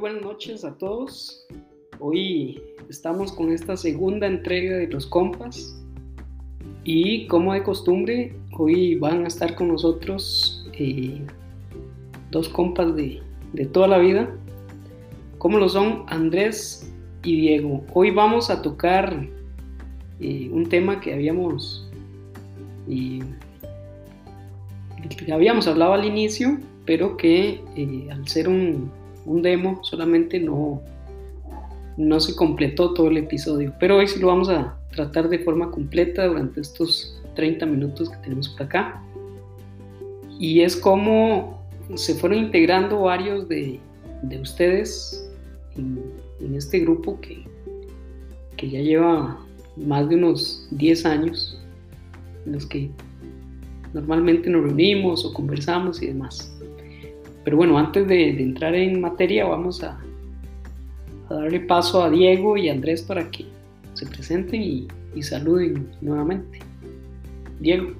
buenas noches a todos. Hoy estamos con esta segunda entrega de Los Compas y como de costumbre, hoy van a estar con nosotros eh, dos compas de, toda la vida, como lo son Andrés y Diego. Hoy vamos a tocar eh, un tema que habíamos, eh, que habíamos hablado al inicio, pero que al ser un, un demo solamente no, no se completó todo el episodio, pero hoy sí lo vamos a tratar de forma completa durante estos 30 minutos que tenemos por acá. Y es como se fueron integrando varios de, de ustedes en, este grupo que, que ya lleva más de unos 10 años en los que normalmente nos reunimos o conversamos y demás. Pero bueno, antes de, entrar en materia, vamos a, darle paso a Diego y Andrés para que se presenten y, saluden nuevamente. Diego.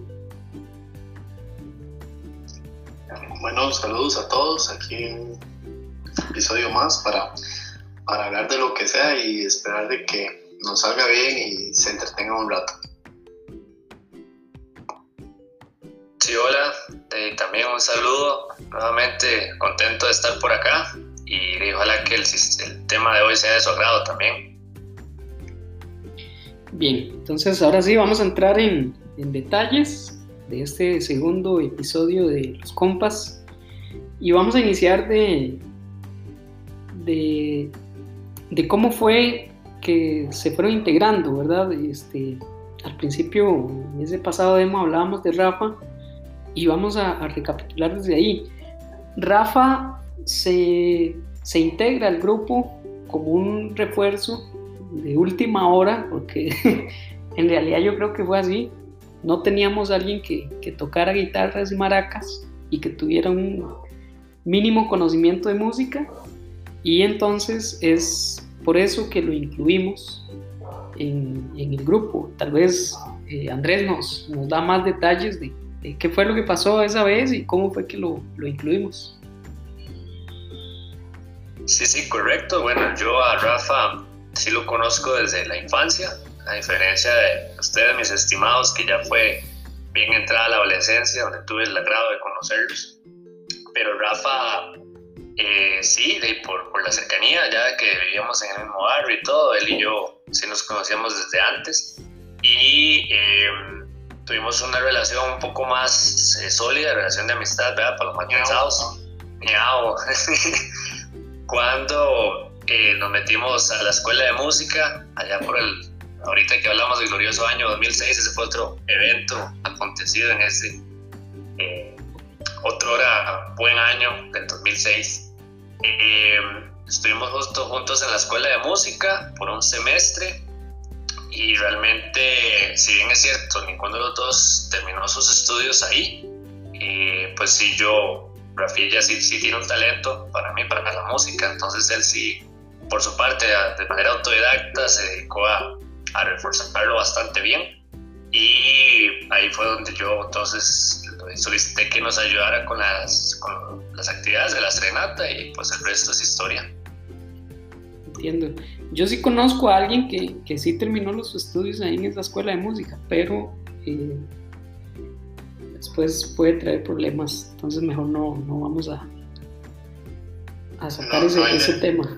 Bueno, saludos a todos. Aquí un episodio más para, para hablar de lo que sea y esperar de que nos salga bien y se entretenga un rato. Hola, eh, también un saludo, nuevamente contento de estar por acá y ojalá que el, tema de hoy sea de su agrado también. Bien, entonces ahora sí vamos a entrar en, detalles de este segundo episodio de Los Compas y vamos a iniciar de, de, de cómo fue que se fueron integrando, ¿verdad? Este, al principio, en ese pasado demo hablábamos de Rafa, y vamos a, recapitular desde ahí. Rafa se, se, integra al grupo como un refuerzo de última hora, porque en realidad yo creo que fue así. No teníamos a alguien que, que tocara guitarras y maracas y que tuviera un mínimo conocimiento de música. Y entonces es por eso que lo incluimos en, el grupo. Tal vez eh, Andrés nos, nos da más detalles de, qué fue lo que pasó esa vez y cómo fue que lo, lo incluimos. Sí, sí, correcto. Bueno, yo a Rafa sí lo conozco desde la infancia, a diferencia de ustedes, mis estimados, que ya fue bien entrada la adolescencia, donde tuve el agrado de conocerlos. Pero Rafa, eh, sí, de, por, por, la cercanía, ya que vivíamos en el mismo barrio y todo, él y yo sí nos conocíamos desde antes. Y eh, tuvimos una relación un poco más eh, sólida, relación de amistad, ¿verdad? Para los más cansados. Cuando eh, nos metimos a la escuela de música, allá por el, ahorita que hablamos del glorioso año 2006, ese fue otro evento acontecido en ese, eh, otro hora, buen año del 2006. estuvimos justo juntos en la escuela de música por un semestre y realmente, si bien es cierto, ninguno de los dos terminó sus estudios ahí, eh, pues sí, yo, Rafilla sí, sí tiene un talento para mí, para la música, entonces él sí, por su parte, de manera autodidacta, se dedicó a, a reforzarlo bastante bien. Y ahí fue donde yo entonces solicité que nos ayudara con las, con las actividades de la serenata y pues el resto es historia. Entiendo. Yo sí conozco a alguien que, que sí terminó los estudios ahí en esa escuela de música, pero eh, después puede traer problemas, entonces mejor no, no vamos a, a sacar ese, ese tema.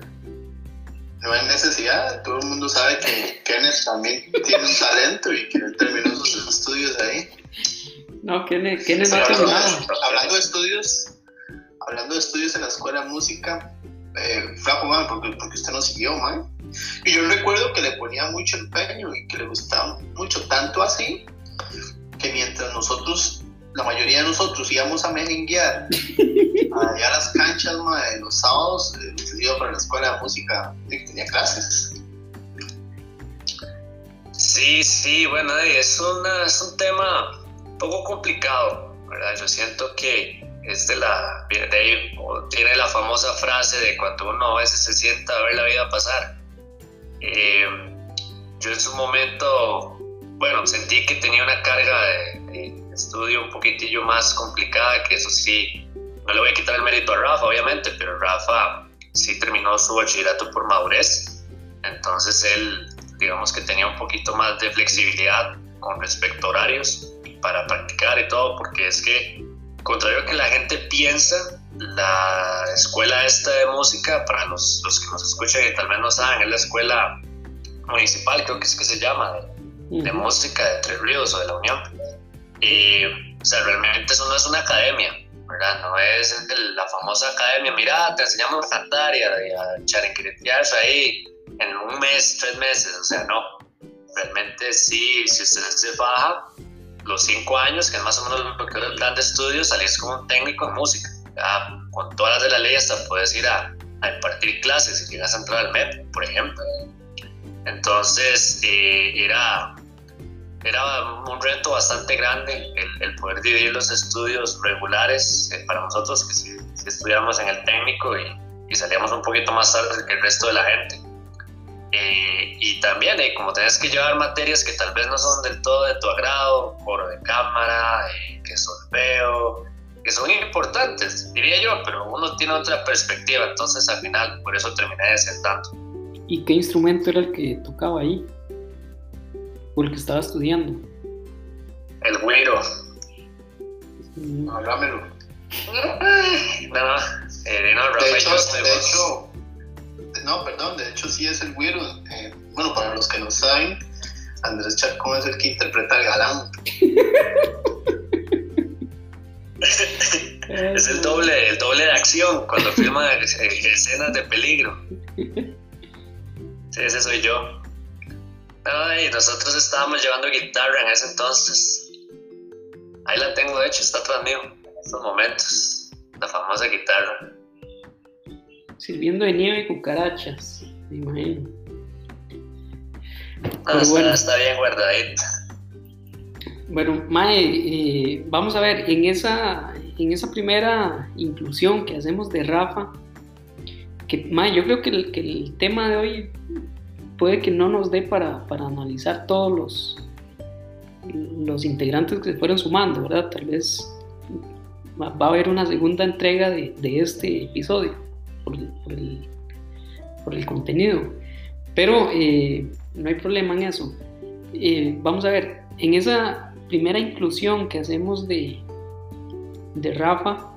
No hay necesidad, todo el mundo sabe que Kenneth también tiene un talento y que él terminó sus estudios ahí. No, Kenneth, Kenneth no ha terminado. Hablando de estudios, hablando de estudios en la escuela de música, eh, flaco, man, porque, porque usted no siguió, man. Y yo recuerdo que le ponía mucho empeño y que le gustaba mucho, tanto así, que mientras nosotros, la mayoría de nosotros íbamos a merenguear allá a las canchas, man, los sábados, eh, iba para la escuela de música, tenía clases. Sí, sí, bueno, es, una, es un tema un poco complicado, ¿verdad? Yo siento que es de la, tiene la famosa frase de cuando uno a veces se sienta a ver la vida pasar. Eh, yo en su momento, bueno, sentí que tenía una carga de, estudio un poquitillo más complicada, que eso sí, no le voy a quitar el mérito a Rafa, obviamente, pero Rafa sí terminó su bachillerato por madurez, entonces él, digamos que tenía un poquito más de flexibilidad con respecto a horarios para practicar y todo, porque es que, contrario a que la gente piensa, la escuela esta de música, para los, los que nos escuchan y tal vez no saben, es la escuela municipal, creo que es que se llama, de, música de Tres Ríos o de la Unión. Y, o sea, realmente eso no es una academia, ¿verdad? No es la famosa academia, mira, te enseñamos a cantar y a, a ahí en un mes, tres meses, o sea, no. Realmente sí, si usted se baja los cinco años, que es más o menos lo que es el plan de estudios, salís como un técnico en música. Con todas las de la ley hasta puedes ir a, impartir clases si llegas a entrar al MEP, por ejemplo. Entonces, eh, era, era un reto bastante grande el, poder dividir los estudios regulares eh, para nosotros, que si, estudiamos en el técnico y, salíamos un poquito más tarde que el resto de la gente. Eh, y también, como tenés que llevar materias que tal vez no son del todo de tu agrado, coro de cámara, que solfeo, que son importantes, diría yo, pero uno tiene otra perspectiva, entonces al final por eso terminé de ser tanto. ¿Y qué instrumento era el que tocaba ahí? ¿O el que estaba estudiando? El güiro. Mm. Háblamelo. No, eh, no, de, hecho, de hecho, no, perdón, de hecho sí es el güiro. Eh, bueno, para los que no saben, Andrés Chacón es el que interpreta al galán. es el doble, el doble de acción cuando filma escenas de peligro. Sí, ese soy yo. Ay, nosotros estábamos llevando guitarra en ese entonces. Ahí la tengo, de hecho, está atrás mío, en estos momentos. La famosa guitarra. Sirviendo de nieve y cucarachas, me imagino. Ah, está, está, bien guardadita. Bueno, Mae, eh, vamos a ver, en esa, en esa primera inclusión que hacemos de Rafa, que Mae, yo creo que el, que el tema de hoy puede que no nos dé para, para analizar todos los, los integrantes que se fueron sumando, ¿verdad? Tal vez va a haber una segunda entrega de, de este episodio por el, por el, contenido. Pero eh, no hay problema en eso. Eh, vamos a ver, en esa primera inclusión que hacemos de, de Rafa,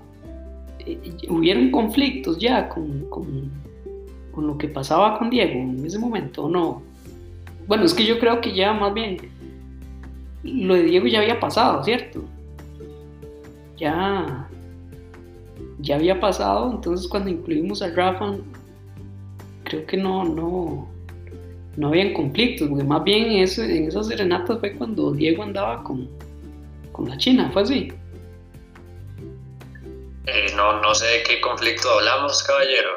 eh, hubieron conflictos ya con, con, con lo que pasaba con Diego en ese momento, no? Bueno, es que yo creo que ya más bien lo de Diego ya había pasado, ¿cierto? Ya, ya había pasado, entonces cuando incluimos a Rafa, creo que no, no, no habían conflictos, porque más bien en, en esas serenatas fue cuando Diego andaba con, con la China, fue así. Eh, no, no sé de qué conflicto hablamos, caballero.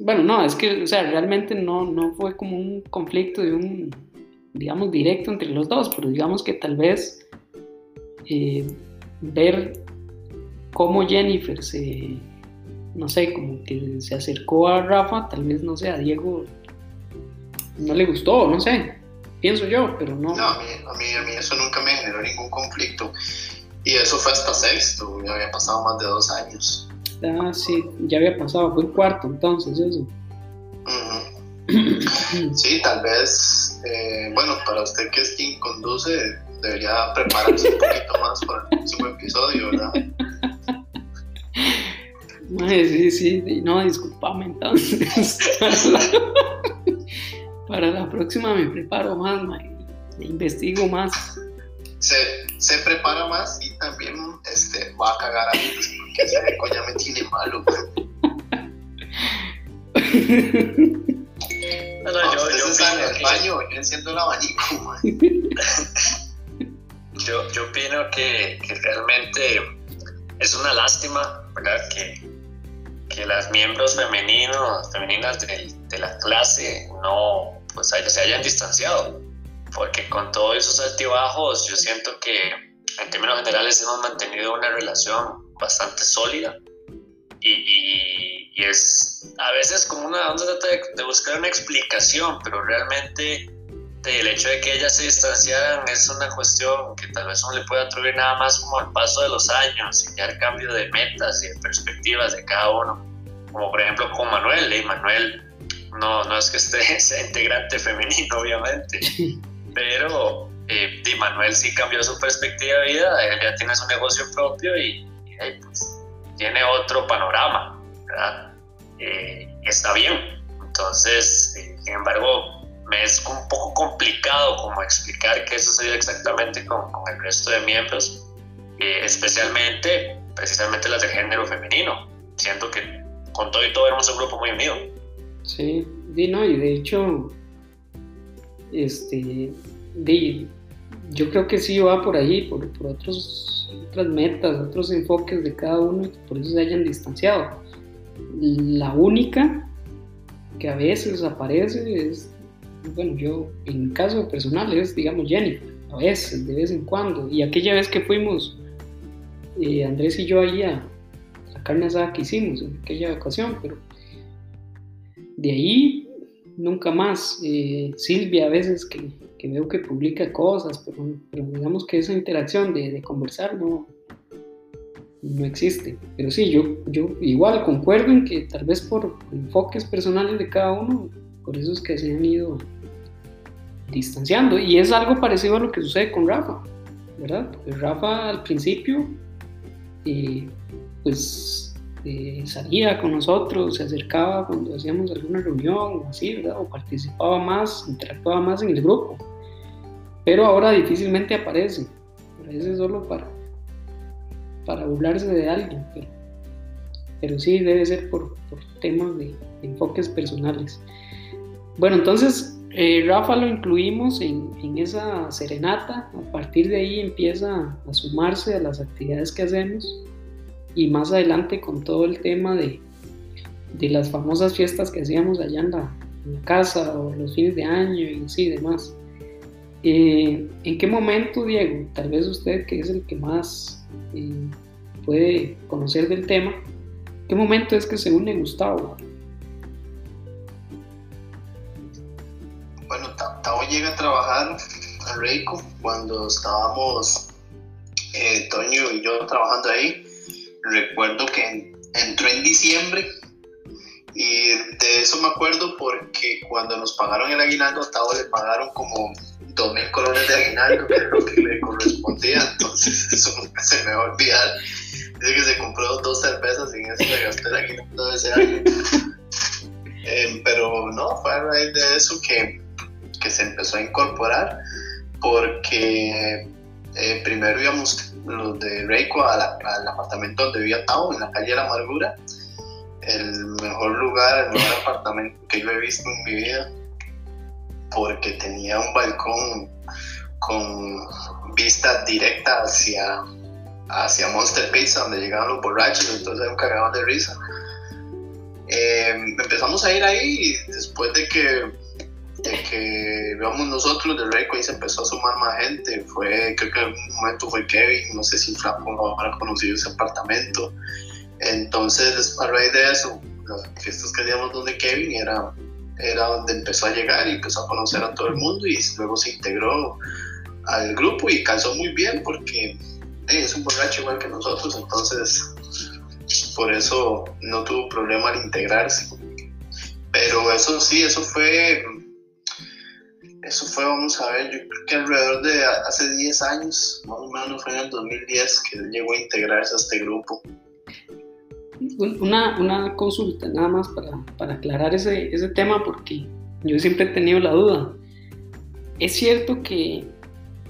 Bueno, no, es que, o sea, realmente no, no fue como un conflicto de un, digamos, directo entre los dos, pero digamos que tal vez eh, ver cómo Jennifer se, no sé, como que se acercó a Rafa, tal vez, no sé, a Diego no le gustó, no sé, pienso yo, pero no. No, a mí, a mí, a mí eso nunca me generó ningún conflicto. Y eso fue hasta sexto, ya había pasado más de dos años. Ah, sí, ya había pasado, fue el cuarto entonces eso. sí, tal vez, eh, bueno, para usted que es quien conduce, debería prepararse un poquito más para el próximo episodio, ¿verdad? Sí, sí, no, disculpame entonces. para, la, próxima me preparo más, me investigo más se, se prepara más y también este, va a cagar a mí pues, porque ese eco ya me tiene malo. No, no, yo, yo en el baño enciendo el abanico. yo, yo opino que, que, realmente es una lástima, ¿verdad? Que, que las miembros femeninos, femeninas de, la clase no pues, se hayan distanciado porque con todos esos altibajos yo siento que en términos generales hemos mantenido una relación bastante sólida y, es a veces como una, onda de, de, buscar una explicación, pero realmente el hecho de que ellas se distanciaran es una cuestión que tal vez uno le pueda atribuir nada más como al paso de los años y al cambio de metas y de perspectivas de cada uno. Como por ejemplo con Manuel, y Manuel no, no es que esté, sea integrante femenino, obviamente, pero eh, Manuel sí cambió su perspectiva de vida, él ya tiene su negocio propio y, pues, tiene otro panorama, ¿verdad? Eh, está bien. Entonces, eh, sin embargo, me es un poco complicado como explicar qué sucedió exactamente con, con el resto de miembros, eh, especialmente precisamente las de género femenino, siento que con todo y todo éramos un grupo muy unido. Sí, y no, y de hecho, este, yo creo que sí va por ahí, por, otros, otras metas, otros enfoques de cada uno, por eso se hayan distanciado. La única que a veces aparece es, bueno, yo en caso personal es, digamos, Jennifer, a veces, de vez en cuando. Y aquella vez que fuimos, eh, Andrés y yo ahí a carne asada que hicimos en aquella ocasión, pero de ahí nunca más. Eh, Silvia a veces que, que, veo que publica cosas, pero, digamos que esa interacción de, conversar no, no existe. Pero sí, yo, yo igual concuerdo en que tal vez por enfoques personales de cada uno, por eso es que se han ido distanciando. Y es algo parecido a lo que sucede con Rafa, ¿verdad? Porque Rafa al principio, eh, pues eh, salía con nosotros, se acercaba cuando hacíamos alguna reunión o así, ¿verdad? O participaba más, interactuaba más en el grupo. Pero ahora difícilmente aparece. Aparece solo para, para burlarse de alguien. Pero, pero sí debe ser por, por temas de, enfoques personales. Bueno, entonces eh, Rafa lo incluimos en, en, esa serenata. A partir de ahí empieza a sumarse a las actividades que hacemos y más adelante con todo el tema de, de las famosas fiestas que hacíamos allá en la, casa o los fines de año y así demás. Eh, ¿En qué momento, Diego, tal vez usted que es el que más eh, puede conocer del tema, qué momento es que se une Gustavo? Bueno, Tavo llega a trabajar a Reiko cuando estábamos eh, Toño y yo trabajando ahí recuerdo que entró en diciembre y de eso me acuerdo porque cuando nos pagaron el aguinaldo a Tavo le pagaron como dos mil colones de aguinaldo, que era lo que le correspondía, entonces eso nunca se me va a olvidar. Dice que se compró dos cervezas y en eso le gasté el aguinaldo de ese año. Em, pero no, fue a raíz de eso que, que se empezó a incorporar porque eh, primero íbamos los de Reiko al apartamento donde vivía Tao, en la calle de la Amargura. El mejor lugar, el mejor apartamento que yo he visto en mi vida, porque tenía un balcón con vista directa hacia, hacia Monster Pizza, donde llegaban los borrachos, entonces un cagado de risa. Eh, empezamos a ir ahí después de que que veamos nosotros de Reiko y se empezó a sumar más gente. Fue, creo que en un momento fue Kevin, no sé si Flaco habrá conocido ese apartamento. Entonces, a raíz de eso, las fiestas que hacíamos donde Kevin era, era donde empezó a llegar y empezó a conocer a todo el mundo y luego se integró al grupo y calzó muy bien porque es un borracho igual que nosotros, entonces por eso no tuvo problema al integrarse. Pero eso sí, eso fue eso fue, vamos a ver, yo creo que alrededor de hace 10 años, más o menos fue en el 2010 que llegó a integrarse a este grupo. Una, una consulta nada más para, para aclarar ese, ese, tema porque yo siempre he tenido la duda. ¿Es cierto que,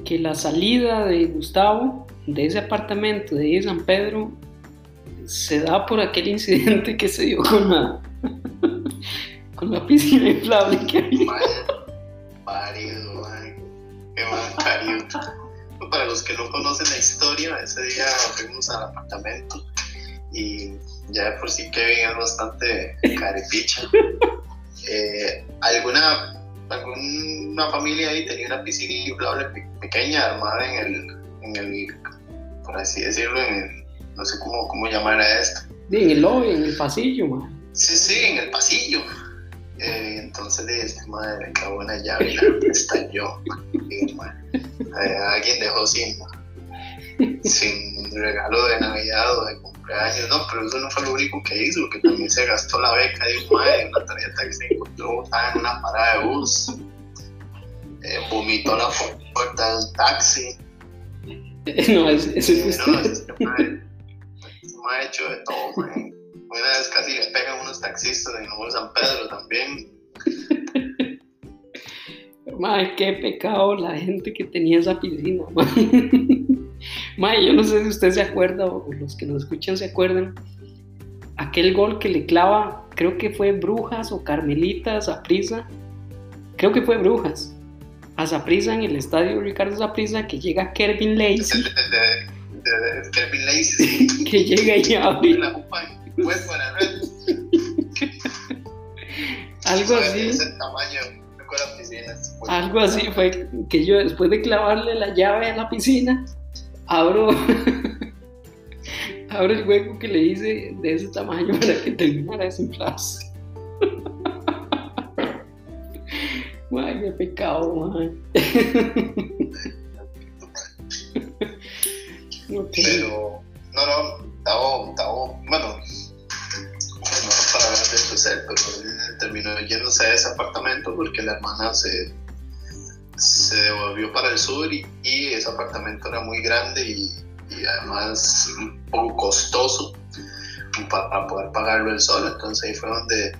que la salida de Gustavo de ese apartamento de San Pedro se da por aquel incidente que se dio con la, con la piscina inflable que había? Parido, qué. Para los que no conocen la historia, ese día fuimos al apartamento y ya por sí Kevin es bastante carepicha. Eh, alguna, alguna familia ahí tenía una piscina inflable pequeña armada en el, en el, por así decirlo, en el, no sé cómo, cómo llamar a esto. en el lobby, en el pasillo, man. Sí, sí, en el pasillo. Eh, entonces le dije, madre, en la llave y la estalló. eh, alguien dejó sin, sin regalo de Navidad o de cumpleaños no, pero eso no fue lo único que hizo, que también se gastó la beca de un mae, una tarjeta que se encontró en una parada de bus, eh, vomitó la puerta del taxi. No, ese, ese Eh, no, mae, ese mae ha hecho de todo, mae. Una vez casi le pegan unos taxistas en Nuevo San Pedro también. Madre, qué pecado la gente que tenía esa piscina. Madre, yo no sé si usted se acuerda o los que nos escuchan se acuerdan. Aquel gol que le clava, creo que fue Brujas o Carmelitas a Prisa. Creo que fue Brujas. A Zaprisa en el estadio Ricardo Zaprisa, que llega Kevin De, Lacey, Kevin Lacey. que llega y abre la fue para algo así. Ese tamaño, Algo así fue que yo después de clavarle la llave a la piscina, abro, abro el hueco que le hice de ese tamaño para que terminara ese inflarse. Ay, qué pecado, man. Pero, no, no, estaba, estaba, bueno, no él terminó yéndose a ese apartamento porque la hermana se, se devolvió para el sur y, ese apartamento era muy grande y, y además un poco costoso para poder pagarlo él solo. Entonces ahí fue donde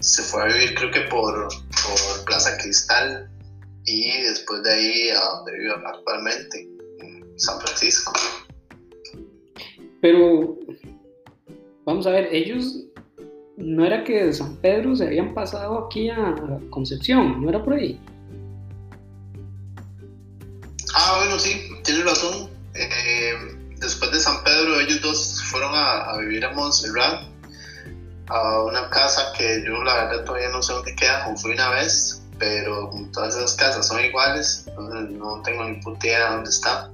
se fue a vivir, creo que por, por Plaza Cristal y después de ahí a donde vive actualmente, en San Francisco. Pero, vamos a ver, ellos no era que de San Pedro se habían pasado aquí a Concepción, no era por ahí. Ah, bueno, sí, tienes razón. Eh, después de San Pedro, ellos dos fueron a, a vivir a Montserrat, a una casa que yo la verdad todavía no sé dónde queda, o fui una vez, pero todas esas casas son iguales, entonces no tengo ni puta idea de dónde está.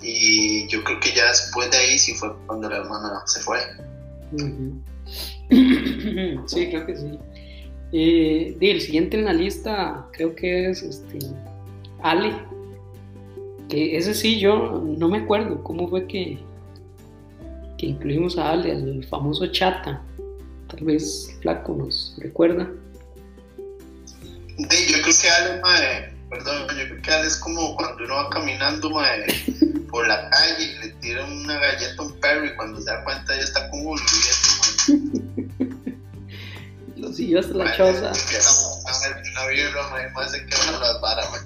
Y yo creo que ya después de ahí sí fue cuando la hermana se fue. Ujú. Sí, creo que sí. Eh, el siguiente en la lista creo que es este, Ale. Que ese sí, yo no me acuerdo cómo fue que, que incluimos a Ale, el famoso Chata. Tal vez Flaco nos recuerda. Yo creo que Ale, mae, perdón, yo creo que Ale es como cuando uno va caminando por la calle y le tiran una galleta a un perro y cuando se da cuenta ya está con uno y mae. Lo siguió hasta la Mae, choza. más las varas, mae.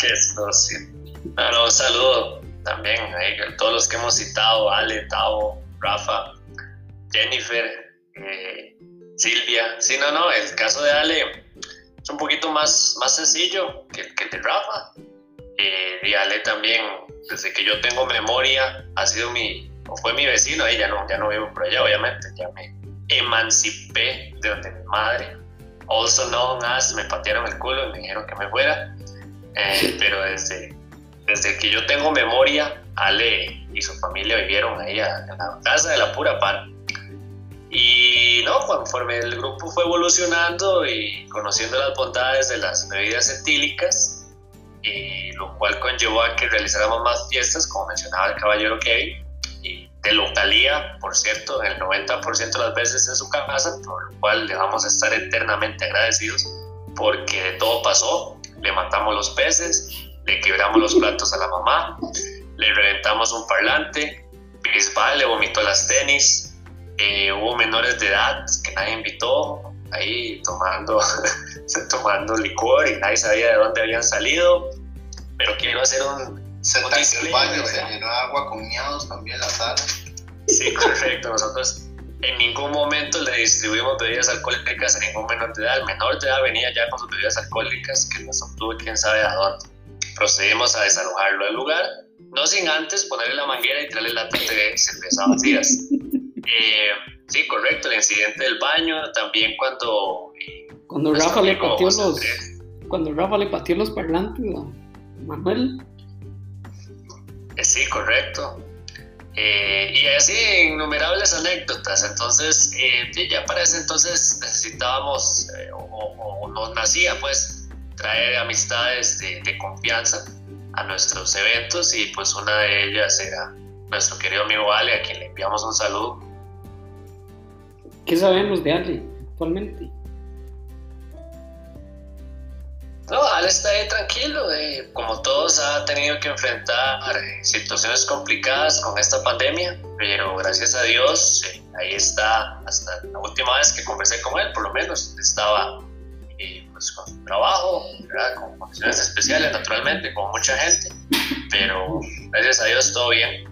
Qué socio. No, no, un saludo también ahí, a todos los que hemos citado, Ale, Tao, Rafa, Jennifer, eh, Silvia. Sí, no, no, el caso de Ale es un poquito más, más sencillo que, el- que el de Rafa. Eh, y Ale también, desde que yo tengo memoria, ha sido mi, o fue mi vecino, ahí ya no, ya no vivo por allá, obviamente, ya me emancipé de donde mi madre, also known as, me patearon el culo y me dijeron que me fuera. Eh, pero desde, desde que yo tengo memoria, Ale y su familia vivieron ahí a- en la casa de la pura par. Y no, conforme el grupo fue evolucionando y conociendo las bondades de las bebidas etílicas, y lo cual conllevó a que realizáramos más fiestas, como mencionaba el caballero Kevin, y de localía, por cierto, el 90% de las veces en su casa, por lo cual le vamos a estar eternamente agradecidos, porque de todo pasó, le matamos los peces, le quebramos los platos a la mamá, le reventamos un parlante, Bisbal le vomitó las tenis, eh, hubo menores de edad que nadie invitó, ahí tomando, tomando licor y nadie sabía de dónde habían salido, pero quiero hacer un... Se tanqueó el baño, se llenó de agua con miados también la sala. Sí, correcto, nosotros en ningún momento le distribuimos bebidas alcohólicas a ningún menor de edad, el menor de edad venía ya con sus bebidas alcohólicas que las obtuvo quién sabe a dónde. Procedimos a desalojarlo del lugar, no sin antes ponerle la manguera y tirarle latas de cerveza vacías. Eh, sí, correcto, el incidente del baño, también cuando... eh, Cuando nuestro Rafa le pateó los, cuando Rafa le pateó los parlantes a Manuel. Eh, sí, correcto. Eh, y así innumerables anécdotas. Entonces, eh, ya para ese entonces necesitábamos, eh, o, nos nacía pues, traer amistades de, de confianza a nuestros eventos y pues una de ellas era nuestro querido amigo Ale, a quien le enviamos un saludo. ¿Qué sabemos de Ale actualmente? No, Ale está ahí tranquilo, eh, como todos ha tenido que enfrentar eh, situaciones complicadas con esta pandemia, pero gracias a Dios eh, ahí está hasta la última vez que conversé con él, por lo menos estaba pues, con su trabajo, con condiciones especiales naturalmente, con mucha gente, pero gracias a Dios todo bien.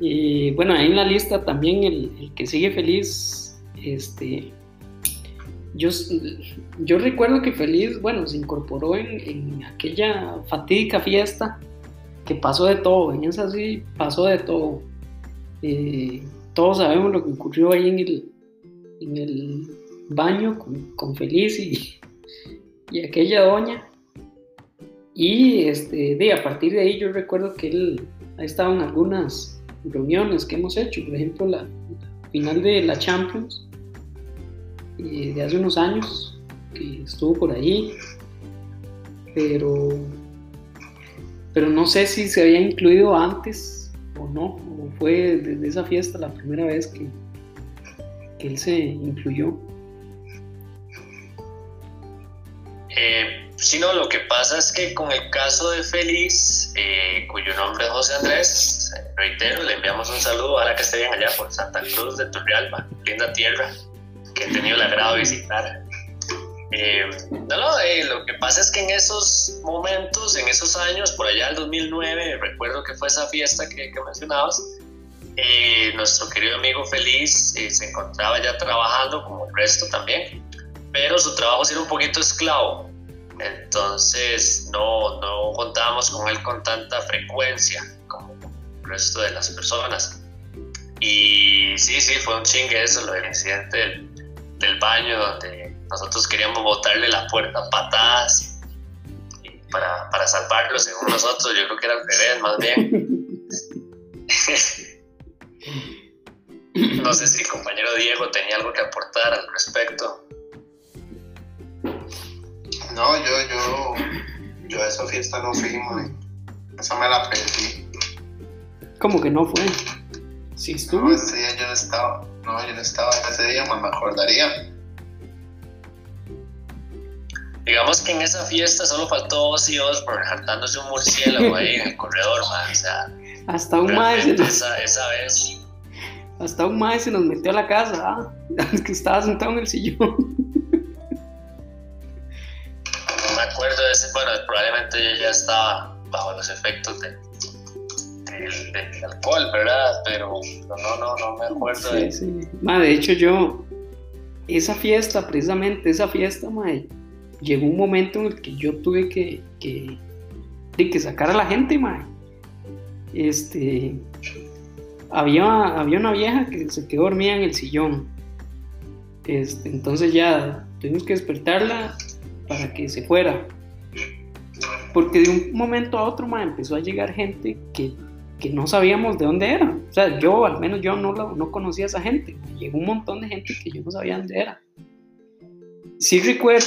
Y bueno, ahí en la lista también el, el que sigue feliz, este, yo, yo recuerdo que Feliz, bueno, se incorporó en, aquella fatídica fiesta que pasó de todo, en esa sí pasó de todo. Eh, todos sabemos lo que ocurrió ahí en el, en el baño con, Feliz y, y, aquella doña. Y este, de, a partir de ahí yo recuerdo que él ha estado en algunas reuniones que hemos hecho, por ejemplo la final de la Champions de hace unos años que estuvo por ahí, pero, pero no sé si se había incluido antes o no, o fue desde esa fiesta la primera vez que, que él se incluyó. Eh, si no, lo que pasa es que con el caso de Feliz, eh, cuyo nombre es José Andrés, reitero, le enviamos un saludo ahora que esté allá por Santa Cruz de Turrialba, linda tierra que he tenido el agrado de visitar. Eh, no, no, eh, lo que pasa es que en esos momentos, en esos años, por allá del 2009, recuerdo que fue esa fiesta que, que mencionabas, eh, nuestro querido amigo Feliz se encontraba ya trabajando como el resto también, pero su trabajo era un poquito esclavo, entonces no, no contábamos con él con tanta frecuencia como el resto de las personas. Y sí, sí, fue un chingue eso, lo del incidente del, del baño donde nosotros queríamos botarle la puerta a patadas para, para salvarlo según nosotros, yo creo que era al revés más bien. no sé si el compañero Diego tenía algo que aportar al respecto. No, yo, yo, yo a esa fiesta no fui, Esa me la perdí. ¿Cómo que no fue? Sí, estuvo. No, ese día yo no estaba. No, yo no estaba ese día, me acordaría. Digamos que en esa fiesta solo faltó Ozzy Osbourne hartándose un murciélago ahí en el corredor, man. O sea, hasta un maestro. Esa, esa, vez. Hasta un maestro se nos metió a la casa, ¿ah? que estaba sentado en el sillón. No me acuerdo de ese, bueno, probablemente yo ya estaba bajo los efectos de, del, alcohol, ¿verdad? Pero no, no, no me acuerdo de... Sí. de hecho yo, esa fiesta, precisamente esa fiesta, madre, llegó un momento en el que yo tuve que, que, que sacar a la gente, madre. Este, había, había una vieja que se quedó dormida en el sillón. Este, entonces ya tuvimos que despertarla para que se fuera. Porque de un momento a otro ma, empezó a llegar gente que que no sabíamos de dónde era. O sea, yo, al menos yo no, no conocía a esa gente. Llegó un montón de gente que yo no sabía dónde era. Sí recuerdo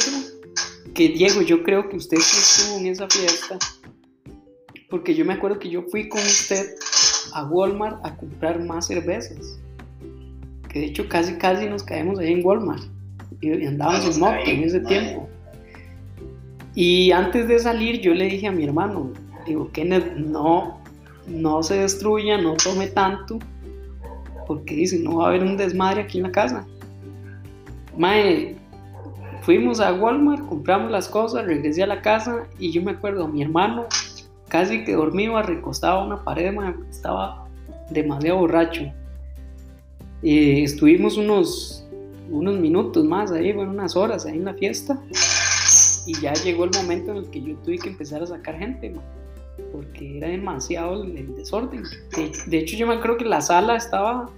que, Diego, yo creo que usted sí estuvo en esa fiesta, porque yo me acuerdo que yo fui con usted a Walmart a comprar más cervezas. Que de hecho casi casi nos caemos ahí en Walmart. Y andábamos en moto en ese tiempo. Y antes de salir yo le dije a mi hermano, digo, Kenneth, no, no se destruya, no tome tanto, porque dice, no va a haber un desmadre aquí en la casa. Mae, fuimos a Walmart, compramos las cosas, regresé a la casa y yo me acuerdo, mi hermano casi que dormía recostado a una pared, estaba demasiado borracho. Y estuvimos unos, unos minutos más ahí, bueno, unas horas ahí en la fiesta. Y ya llegó el momento en el que yo tuve que empezar a sacar gente porque era demasiado el, desorden. De, hecho, yo me acuerdo que la sala estaba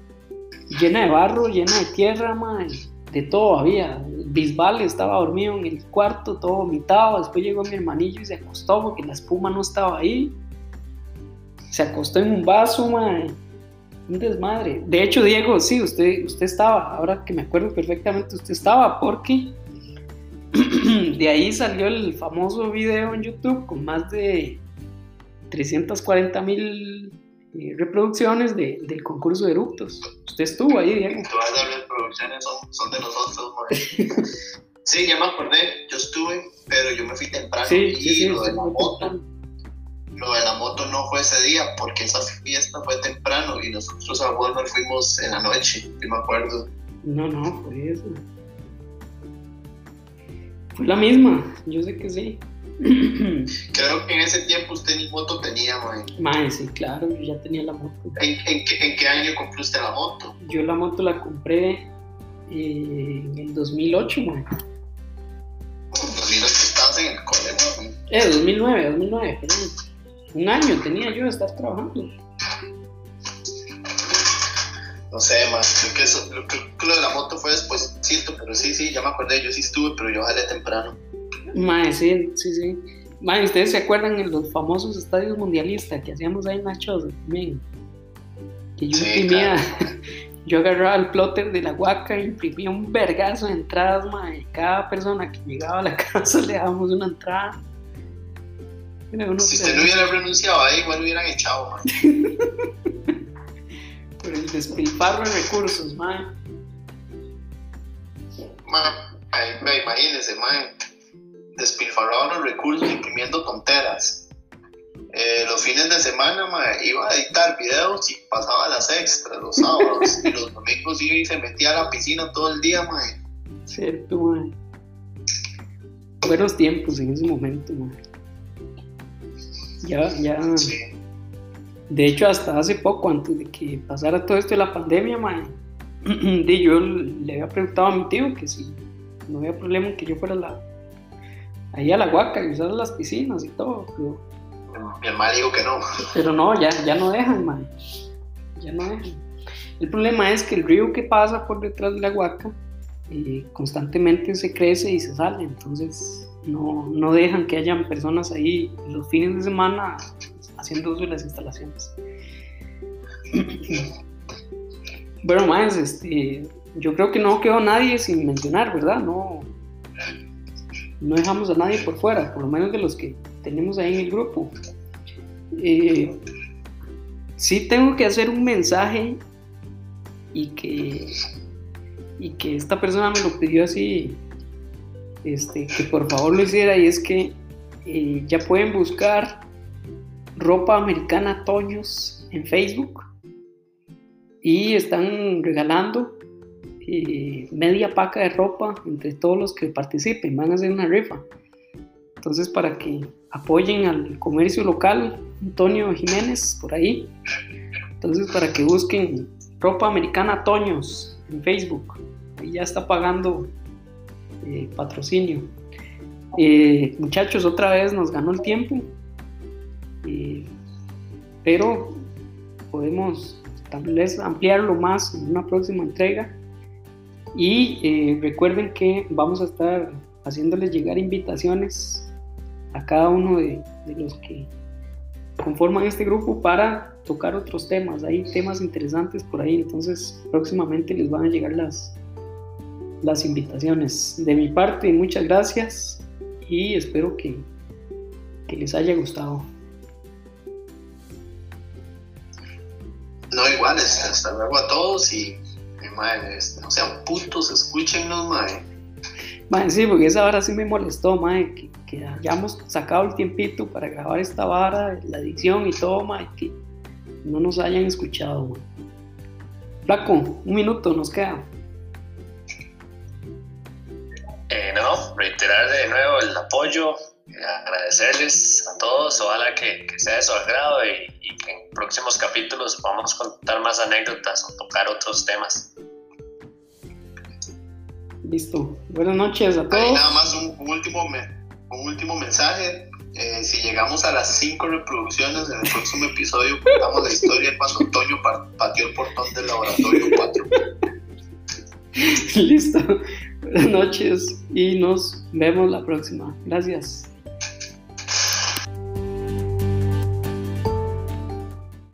llena de barro, llena de tierra, de todo había. Bisbal estaba dormido en el cuarto, todo vomitado. Después llegó mi hermanillo y se acostó porque la espuma no estaba ahí. Se acostó en un vaso, un desmadre. De hecho, Diego, sí, usted, usted estaba, ahora que me acuerdo perfectamente, usted estaba porque de ahí salió el famoso video en YouTube con más de 340 mil eh, reproducciones de, del concurso de eructos. Usted estuvo ahí, Diego. Todas las reproducciones son, son de nosotros. Sí, ya me acordé, yo estuve, pero yo me fui temprano Sí, y sí, sí. lo de la moto, temprano. lo de la moto no fue ese día porque esa fiesta fue temprano y nosotros a Walmart fuimos en la noche, yo me acuerdo. No, no, fue eso. Fue la misma, yo sé que sí. Creo que en ese tiempo usted ni moto tenía, mae. Mae, sí, claro, yo ya tenía la moto. ¿En, en, qué, en qué año compró usted la moto? Yo la moto la compré eh, en el 2008, mae. Mira que estabas en el cole, mae. Eh, 2009, 2009, perdón. Un año tenía yo de estar trabajando. No sé, man, creo que, eso, lo, creo que lo de la moto fue después, pero sí, sí, ya me acordé, yo sí estuve, pero yo jalé temprano. Mae, sí, sí, sí. Mae, ¿ustedes se acuerdan en los famosos estadios mundialistas que hacíamos ahí en la choza también? Que yo Sí, imprimía, claro. yo agarraba el plotter de la guaca e imprimía un vergazo de entradas, mae. Cada persona que llegaba a la casa le dábamos una entrada. Uno Si usted no hubiera renunciado ahí, igual lo hubieran echado, man. Por el despilfarro de recursos, mae. Ve, imagínese, man, despilfarraban los recursos imprimiendo tonteras. Eh, los fines de semana, man, iba a editar videos y pasaba las extras los sábados. y los domingos iba y se metía a la piscina todo el día, man. Cierto, mae. Buenos tiempos en ese momento, mae. Ya, ya. Sí. De hecho, hasta hace poco, antes de que pasara todo esto de la pandemia, mae, yo le había preguntado a mi tío que si no había problema que yo fuera la, ahí a la huaca y usara las piscinas y todo. Pero, Mi hermano dijo que no. pero no, ya, ya no dejan, mae. Ya no dejan. El problema es que el río que pasa por detrás de la huaca eh, constantemente se crece y se sale, entonces no, no dejan que hayan personas ahí los fines de semana haciendo uso de las instalaciones. bueno, más, este, yo creo que no quedó nadie sin mencionar, ¿verdad? No, no dejamos a nadie por fuera, por lo menos de los que tenemos ahí en el grupo. Eh, sí tengo que hacer un mensaje y que, y que esta persona me lo pidió así, este, que por favor lo hiciera, y es que eh, ya pueden buscar ropa americana Toños en Facebook y están regalando media paca de ropa entre todos los que participen, van a hacer una rifa. Entonces, para que apoyen al comercio local, Antonio Jiménez, por ahí. Entonces, para que busquen ropa americana Toños en Facebook. Ahí ya está pagando eh, patrocinio. Eh, muchachos, otra vez nos ganó el tiempo. Eh, pero podemos tal vez ampliarlo más en una próxima entrega. Y eh, recuerden que vamos a estar haciéndoles llegar invitaciones a cada uno de, los que conforman este grupo para tocar otros temas. Hay temas interesantes por ahí, entonces próximamente les van a llegar las, las invitaciones. De mi parte, muchas gracias y espero que, que les haya gustado. No, igual, este, hasta luego a todos y, mae, este, no sean putos, escúchennos, mae. Mae, sí, porque esa vara sí me molestó, mae, que, que hayamos sacado el tiempito para grabar esta vara, la edición y todo, mae, que no nos hayan escuchado, mae. Flaco, un minuto nos queda. Eh, no, reiterar de nuevo el apoyo, agradecerles a todos, ojalá que, que sea de su agrado y, y, que en próximos capítulos podamos contar más anécdotas o tocar otros temas. Listo. Buenas noches a Ahí todos. nada más un, un último, me- un último mensaje. Eh, si llegamos a las 5 reproducciones en el próximo episodio, contamos la historia cuando Toño pa- pateó el portón del laboratorio 4. Listo. Buenas noches y nos vemos la próxima. Gracias.